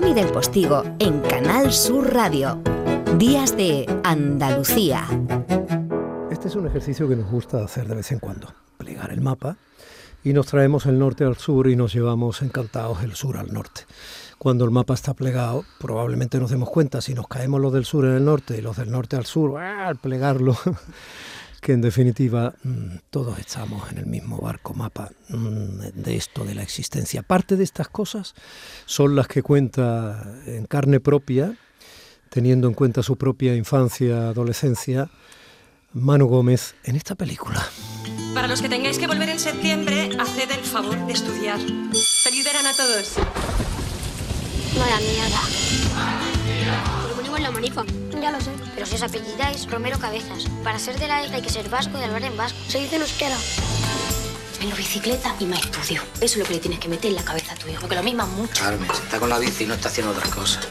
Domi del Postigo en Canal Sur Radio. Días de Andalucía. Este es un ejercicio que nos gusta hacer de vez en cuando, plegar el mapa y nos traemos el norte al sur y nos llevamos encantados el sur al norte. Cuando el mapa está plegado, probablemente nos demos cuenta si nos caemos los del sur en el norte y los del norte al sur, al plegarlo, que en definitiva mm, todos estamos en el mismo barco mapa mm, de esto de la existencia. Parte de estas cosas son las que cuenta en carne propia, teniendo en cuenta su propia infancia, adolescencia, Manu Gómez en esta película. Para los que tengáis que volver en septiembre, haced el favor de estudiar. Feliz verano a todos. Vaya mierda. Lo ponemos en la manifa. Ya lo sé. Pero si os apellidáis Romero Cabezas. Para ser de la isla hay que ser vasco y hablar en vasco. Se dice en euskera. Menos bicicleta y más estudio. Eso es lo que le tienes que meter en la cabeza a tu hijo, que lo misma mucho. Carmen, si está con la bici y no está haciendo otras cosas.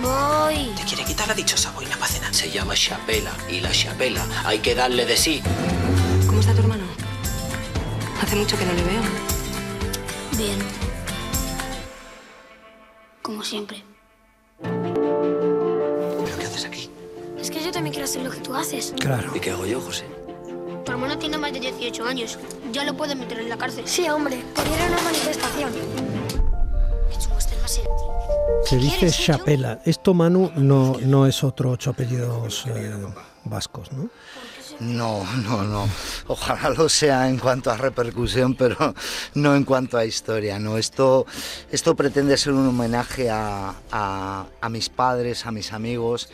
Voy. Te quiere quitar la dichosa boina para cenar. Se llama chapela y la chapela hay que darle de sí. ¿Cómo está tu hermano? Hace mucho que no le veo. Bien. Como siempre. Quiero hacer lo que tú haces. Claro. ¿Y qué hago yo, José? Tu hermano tiene más de 18 años. Ya lo pueden meter en la cárcel. Sí, hombre. Quería una manifestación. Se dice. Chapela. Esto, Manu, no, no es otro ocho apellidos eh, vascos, ¿no? No, no, no. Ojalá lo sea en cuanto a repercusión, pero no en cuanto a historia. No, esto, esto pretende ser un homenaje a, a- a mis padres, a mis amigos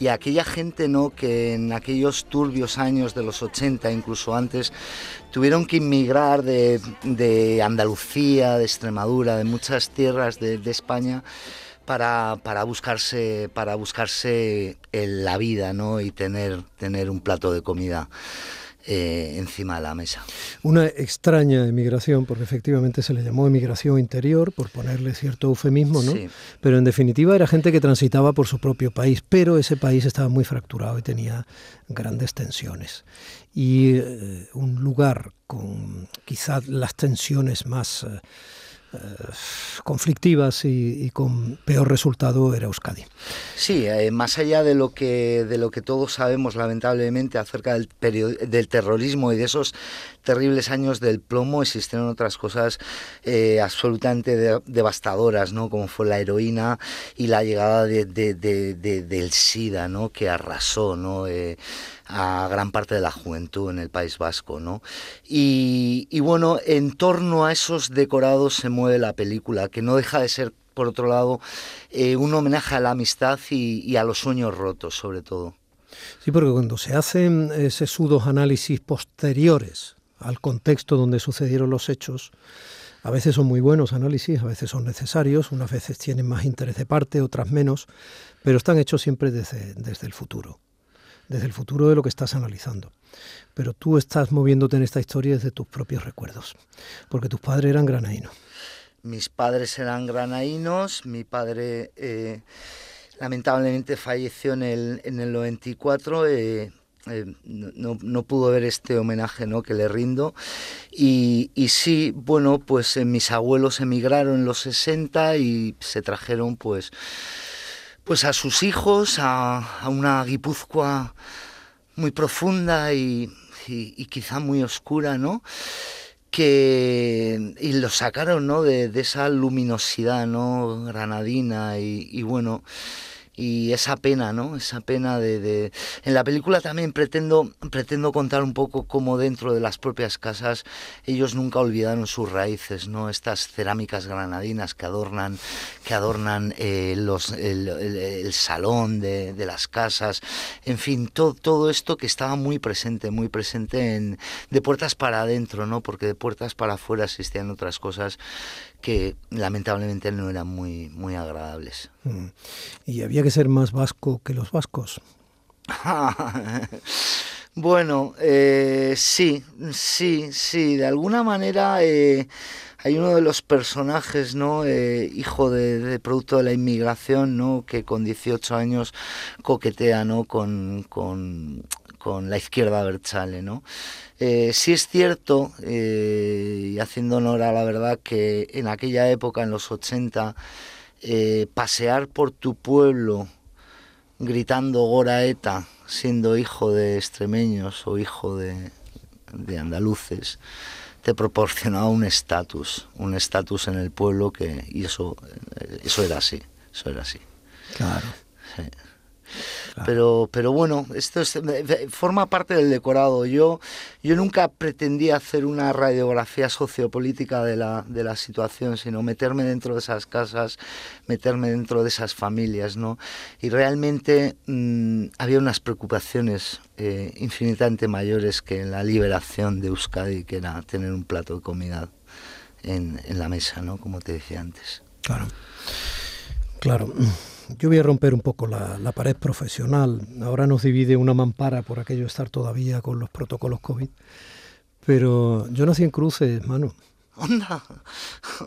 y aquella gente ¿no? que en aquellos turbios años de los 80, incluso antes, tuvieron que inmigrar de, de Andalucía, de Extremadura, de muchas tierras de, España para, para buscarse para buscarse la vida ¿no? y tener, tener un plato de comida eh, encima de la mesa. Una extraña emigración, porque efectivamente se le llamó emigración interior, por ponerle cierto eufemismo, ¿no? Sí. Pero en definitiva era gente que transitaba por su propio país, pero ese país estaba muy fracturado y tenía grandes tensiones. Y eh, un lugar con quizás las tensiones más eh, conflictivas y, con peor resultado era Euskadi. Sí, eh, más allá de lo que de lo que todos sabemos lamentablemente acerca del, del terrorismo y de esos terribles años del plomo, existieron otras cosas eh, absolutamente de- devastadoras, ¿no? Como fue la heroína y la llegada de- de- de- de- del SIDA, ¿no? Que arrasó, ¿no? Eh, a gran parte de la juventud en el País Vasco, ¿no? Y, bueno, en torno a esos decorados se mueve la película, que no deja de ser, por otro lado, eh, un homenaje a la amistad y, a los sueños rotos, sobre todo. Sí, porque cuando se hacen ese sudos análisis posteriores al contexto donde sucedieron los hechos, a veces son muy buenos análisis, a veces son necesarios, unas veces tienen más interés de parte, otras menos, pero están hechos siempre desde, desde el futuro, desde el futuro de lo que estás analizando. Pero tú estás moviéndote en esta historia desde tus propios recuerdos, porque tus padres eran granaínos. Mis padres eran granaínos, mi padre eh, lamentablemente falleció en el, en el 94. eh, eh, no, no- pudo ver este homenaje ¿no? que le rindo y, y sí, bueno, pues mis abuelos emigraron en los 60 y se trajeron pues pues a sus hijos a, una Guipúzcoa muy profunda y, y- quizá muy oscura, ¿no? Que y lo sacaron, ¿no? De, esa luminosidad, ¿no? Granadina y bueno y esa pena, ¿no? Esa pena de, de- En la película también pretendo, pretendo contar un poco cómo dentro de las propias casas ellos nunca olvidaron sus raíces, ¿no? Estas cerámicas granadinas que adornan, que adornan eh, los, el, el- salón de, de las casas, en fin, todo, todo esto que estaba muy presente, muy presente en, de puertas para adentro, ¿no? Porque de puertas para afuera existían otras cosas que lamentablemente no eran muy, muy agradables. Mm. Y había que ser más vasco que los vascos. Bueno, eh, sí, sí, sí, de alguna manera eh, hay uno de los personajes, ¿no? Eh, hijo de, producto de la inmigración, ¿no? Que con 18 años coquetea, ¿no? Con, con, con la izquierda Berchale, ¿no? Eh, sí es cierto, y haciendo honor a la verdad, que en aquella época, en los 80, pasear por tu pueblo gritando Goraeta, siendo hijo de extremeños o hijo de, de andaluces, te proporcionaba un estatus, un estatus en el pueblo que y eso eso era así, eso era así. Claro. Sí. Pero, pero bueno, esto forma parte del decorado. Yo, yo nunca pretendía hacer una radiografía sociopolítica de la, de la situación, sino meterme dentro de esas casas, meterme dentro de esas familias, ¿no? Y realmente mm, había unas preocupaciones eh, infinitamente mayores que en la liberación de Euskadi, que era tener un plato de comida en, en la mesa, ¿no? Como te decía antes. Claro. Claro. Yo voy a romper un poco la, pared profesional. Ahora nos divide una mampara por aquello de estar todavía con los protocolos COVID. Pero yo nací en Cruces, mano. Onda.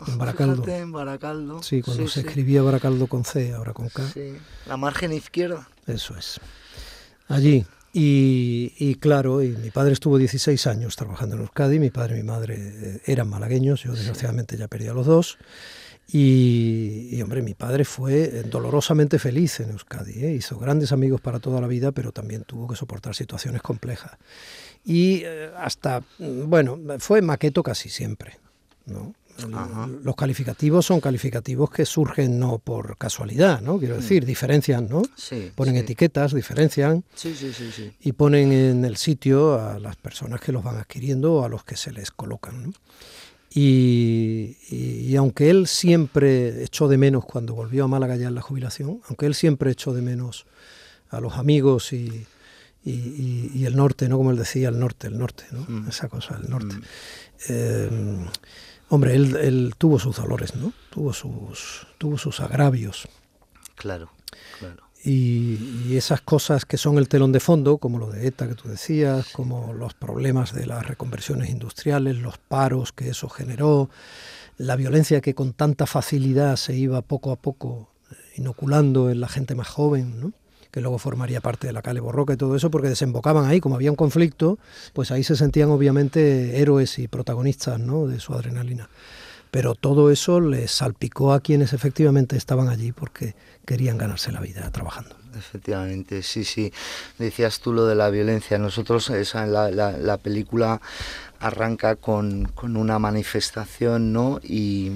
En Baracaldo. en Baracaldo. Sí, cuando se escribía Baracaldo con C, ahora con K. Sí, la margen izquierda. Eso es. Allí. Y, y, claro, y mi padre estuvo 16 años trabajando en Euskadi, mi padre y mi madre eh, eran malagueños, yo desgraciadamente ya perdí a los dos. Y, hombre, mi padre fue eh, dolorosamente feliz en Euskadi. ¿eh? Hizo grandes amigos para toda la vida, pero también tuvo que soportar situaciones complejas. Y eh, hasta, mm, bueno, fue maqueto casi siempre. ¿no? Los calificativos son calificativos que surgen no por casualidad, ¿no? Quiero mm. decir, diferencian, ¿no? ponen etiquetas, diferencian sí, y ponen en el sitio a las personas que los van adquiriendo o a los que se les colocan. ¿no? Y, aunque él siempre echó de menos cuando volvió a Málaga ya en la jubilación, aunque él siempre echó de menos a los amigos y, el norte, ¿no? Como él decía, el norte, el norte, ¿no? Mm. Esa cosa, el norte. Mm. Eh, hombre, él, él, tuvo sus dolores, ¿no? Tuvo sus, tuvo sus agravios. Claro, claro y, esas cosas que son el telón de fondo, como lo de ETA que tú decías, como los problemas de las reconversiones industriales, los paros que eso generó, la violencia que con tanta facilidad se iba poco a poco eh, inoculando en la gente más joven, ¿no? que luego formaría parte de la Cale Borroca y todo eso, porque desembocaban ahí, como había un conflicto, pues ahí se sentían obviamente héroes y protagonistas ¿no? de su adrenalina. Pero todo eso les salpicó a quienes efectivamente estaban allí, porque querían ganarse la vida trabajando. Efectivamente, sí, sí. Decías tú lo de la violencia. Nosotros, esa, la, la, película arranca con, con, una manifestación, ¿no? Y,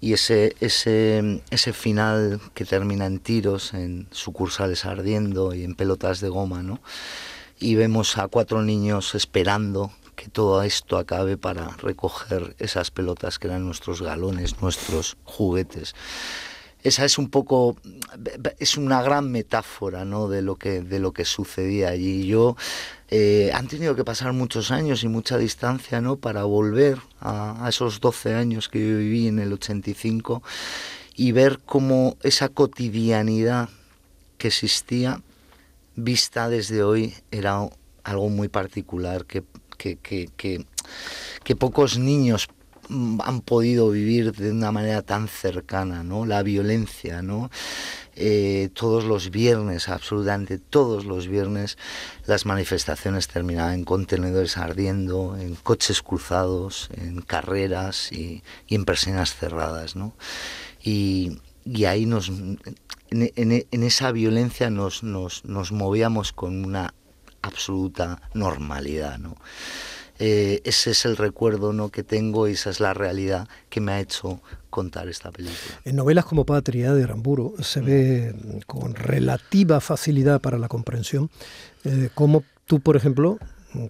y ese, ese, ese final que termina en tiros, en sucursales ardiendo y en pelotas de goma, ¿no? Y vemos a cuatro niños esperando que todo esto acabe para recoger esas pelotas que eran nuestros galones, nuestros juguetes esa es un poco es una gran metáfora ¿no? de lo que de lo que sucedía allí yo eh, han tenido que pasar muchos años y mucha distancia ¿no? para volver a, esos 12 años que yo viví en el 85 y ver cómo esa cotidianidad que existía vista desde hoy era algo muy particular que, que, que, que pocos niños han podido vivir de una manera tan cercana, ¿no? La violencia, ¿no? Eh, todos los viernes, absolutamente todos los viernes, las manifestaciones terminaban en contenedores ardiendo, en coches cruzados, en carreras y, en persianas cerradas, ¿no? Y, ahí nos, en, esa violencia nos, nos, nos movíamos con una absoluta normalidad, ¿no? Eh, ese es el recuerdo ¿no? que tengo y esa es la realidad que me ha hecho contar esta película. En novelas como Patria de Aramburo se ve con relativa facilidad para la comprensión eh, cómo tú, por ejemplo,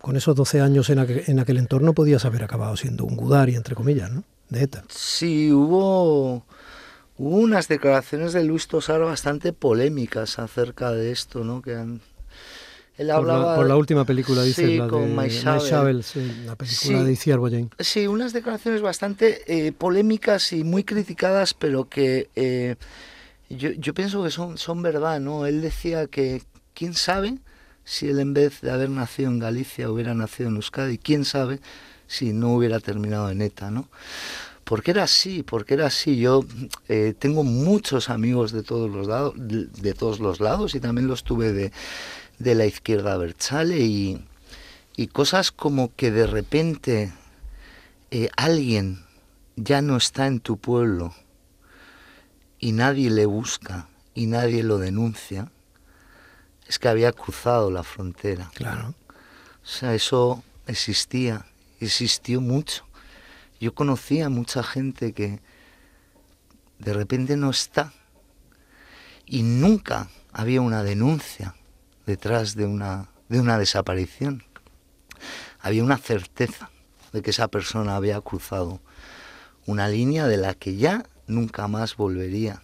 con esos 12 años en aquel, en aquel entorno podías haber acabado siendo un Gudari, entre comillas, ¿no? de ETA. Sí, hubo... Hubo unas declaraciones de Luis Tosar bastante polémicas acerca de esto, ¿no? Que han por, la, última película, dice, la con de la película de Iciar Boyen. Sí, unas declaraciones bastante eh, polémicas y muy criticadas, pero que eh, yo, yo, pienso que son, son verdad, ¿no? Él decía que, quién sabe si él en vez de haber nacido en Galicia hubiera nacido en Euskadi, quién sabe si no hubiera terminado en ETA, ¿no? Porque era así, porque era así. Yo eh, tengo muchos amigos de todos los lados, de, todos los lados y también los tuve de, de la izquierda Berchale y, y cosas como que de repente eh, alguien ya no está en tu pueblo y nadie le busca y nadie lo denuncia, es que había cruzado la frontera. Claro. O sea, eso existía, existió mucho. Yo conocía a mucha gente que de repente no está y nunca había una denuncia detrás de una, de una desaparición. Había una certeza de que esa persona había cruzado una línea de la que ya nunca más volvería.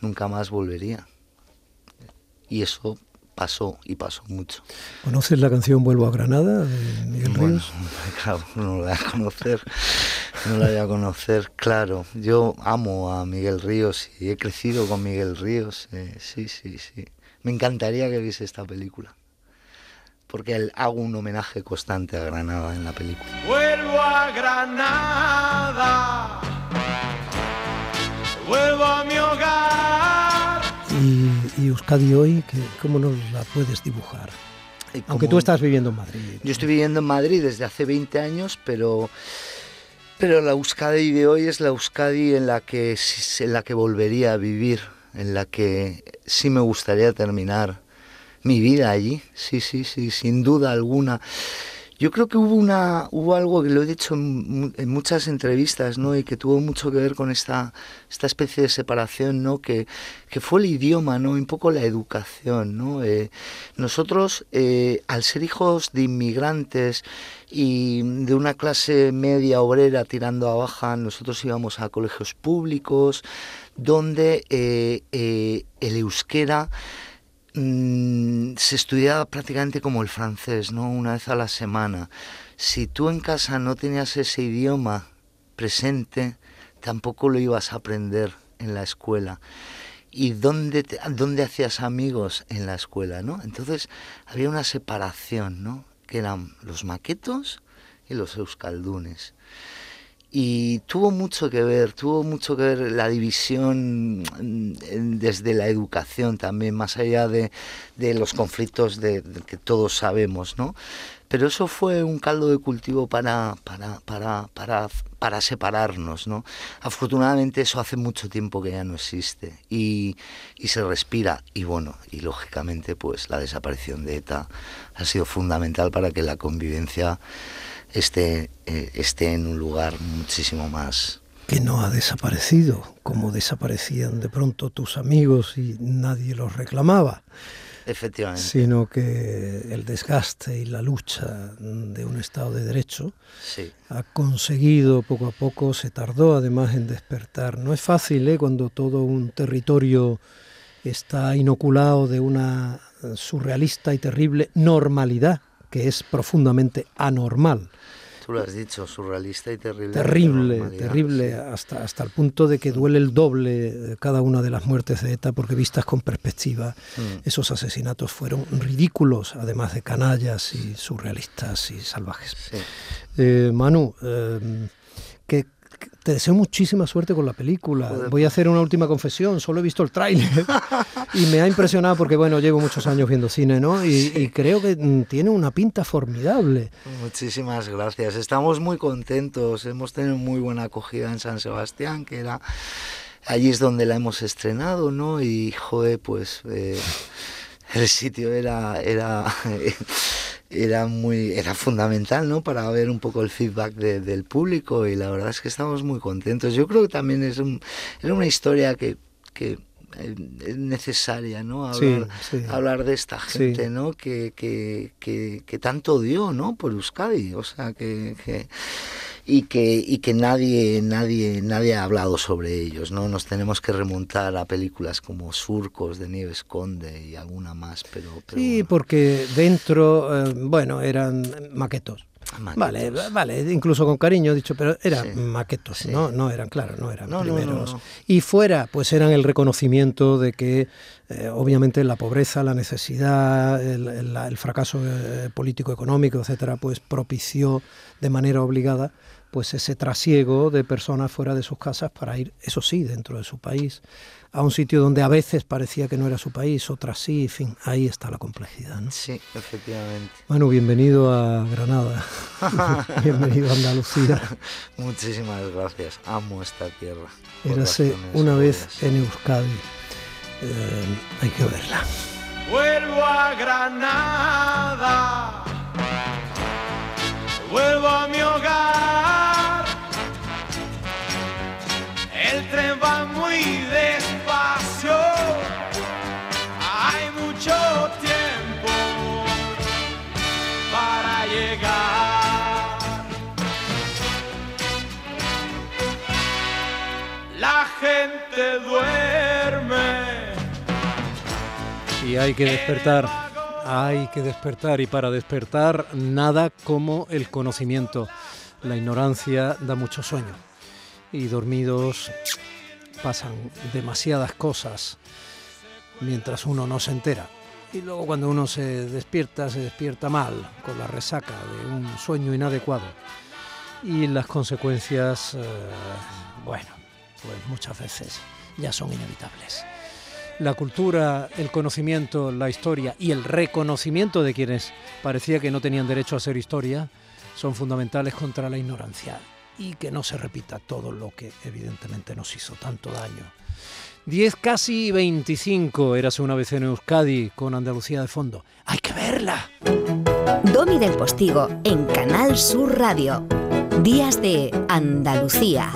Nunca más volvería. Y eso pasó y pasó mucho. ¿Conoces la canción Vuelvo a Granada de Miguel Ríos? claro, no la voy a conocer, no la voy a conocer, claro. Yo amo a Miguel Ríos y he crecido con Miguel Ríos, eh, sí, sí, sí. Me encantaría que viese esta película porque hago un homenaje constante a Granada en la película. Vuelvo a Granada, vuelvo a mi hogar. Y, Euskadi hoy, ¿cómo nos la puedes dibujar? Aunque tú estás viviendo en Madrid. Yo estoy viviendo en Madrid desde hace 20 años, pero, pero la Euskadi de hoy es la Euskadi en la, que, en la que volvería a vivir, en la que sí me gustaría terminar mi vida allí, sí, sí, sí, sin duda alguna. Yo creo que hubo una hubo algo que lo he dicho en, muchas entrevistas, ¿no? Y que tuvo mucho que ver con esta esta especie de separación, ¿no? Que, que fue el idioma, ¿no? Un poco la educación, ¿no? Eh, nosotros, eh, al ser hijos de inmigrantes y de una clase media obrera tirando a baja, nosotros íbamos a colegios públicos donde eh, el euskera Mm, se estudiaba prácticamente como el francés, ¿no? Una vez a la semana. Si tú en casa no tenías ese idioma presente, tampoco lo ibas a aprender en la escuela. ¿Y dónde, dónde hacías amigos en la escuela, no? Entonces había una separación, ¿no? Que eran los maquetos y los euskaldunes y tuvo mucho que ver, tuvo mucho que ver la división mm, desde la educación también, más allá de, de los conflictos de, que todos sabemos, ¿no? Pero eso fue un caldo de cultivo para, para, para, para, para separarnos, ¿no? Afortunadamente eso hace mucho tiempo que ya no existe y, y se respira y bueno, y lógicamente pues la desaparición de ETA ha sido fundamental para que la convivencia esté, eh, esté en un lugar muchísimo más que no ha desaparecido, como desaparecían de pronto tus amigos y nadie los reclamaba. Efectivamente. Sino que el desgaste y la lucha de un Estado de Derecho ha conseguido poco a poco, se tardó además en despertar. No es fácil ¿eh? cuando todo un territorio está inoculado de una surrealista y terrible normalidad que es profundamente anormal. Tú lo has dicho, surrealista y terrible. Terrible, terrible, hasta, hasta el punto de que duele el doble cada una de las muertes de ETA, porque vistas con perspectiva, mm. esos asesinatos fueron ridículos, además de canallas y surrealistas y salvajes. Eh, Manu, eh, ¿qué, te deseo muchísima suerte con la película. Voy a hacer una última confesión, solo he visto el tráiler y me ha impresionado porque, bueno, llevo muchos años viendo cine, ¿no? Y, creo que mm, tiene una pinta formidable. Muchísimas gracias. Estamos muy contentos. Hemos tenido muy buena acogida en San Sebastián, que era... Allí es donde la hemos estrenado, ¿no? Y, joder, pues... Eh, el sitio era... era era muy era fundamental no para ver un poco el feedback del público y la verdad es que estamos muy contentos. Yo creo que también es un, era una historia que, que eh, es necesaria no hablar, hablar de esta gente no que, que, que, que, tanto dio no por Euskadi o sea que y que, y que nadie, nadie, nadie ha hablado sobre ellos, ¿no? Nos tenemos que remontar a películas como Surcos de Nieves Conde y alguna más, pero... sí, porque dentro, eh, bueno, eran maquetos. Vale, vale, incluso con cariño he dicho, pero eran maquetos, ¿no? No eran, claro, no eran primeros. y fuera, pues eran el reconocimiento de que eh, obviamente la pobreza, la necesidad, el, fracaso eh, político-económico, etcétera, pues propició de manera obligada pues ese trasiego de personas fuera de sus casas para ir, eso sí, dentro de su país, a un sitio donde a veces parecía que no era su país, otras sí, en fin, ahí está la complejidad. ¿no? Sí, efectivamente. Bueno, bienvenido a Granada, bienvenido a Andalucía. Muchísimas gracias, amo esta tierra. Érase una vez en Euskadi, eh, hay que verla. Vuelvo a Granada, vuelvo a mi hogar, gente duerme. Y hay que despertar. Hay que despertar y para despertar nada como el conocimiento. La ignorancia da mucho sueño y dormidos pasan demasiadas cosas mientras uno no se entera. Y luego cuando uno se despierta, se despierta mal, con la resaca de un sueño inadecuado. Y las consecuencias, eh, bueno, pues muchas veces ya son inevitables. La cultura, el conocimiento, la historia y el reconocimiento de quienes parecía que no tenían derecho a ser historia son fundamentales contra la ignorancia y que no se repita todo lo que evidentemente nos hizo tanto daño. 10 casi 25, érase una vez en Euskadi con Andalucía de fondo. ¡Hay que verla! Domi del Postigo en Canal Sur Radio. Días de Andalucía.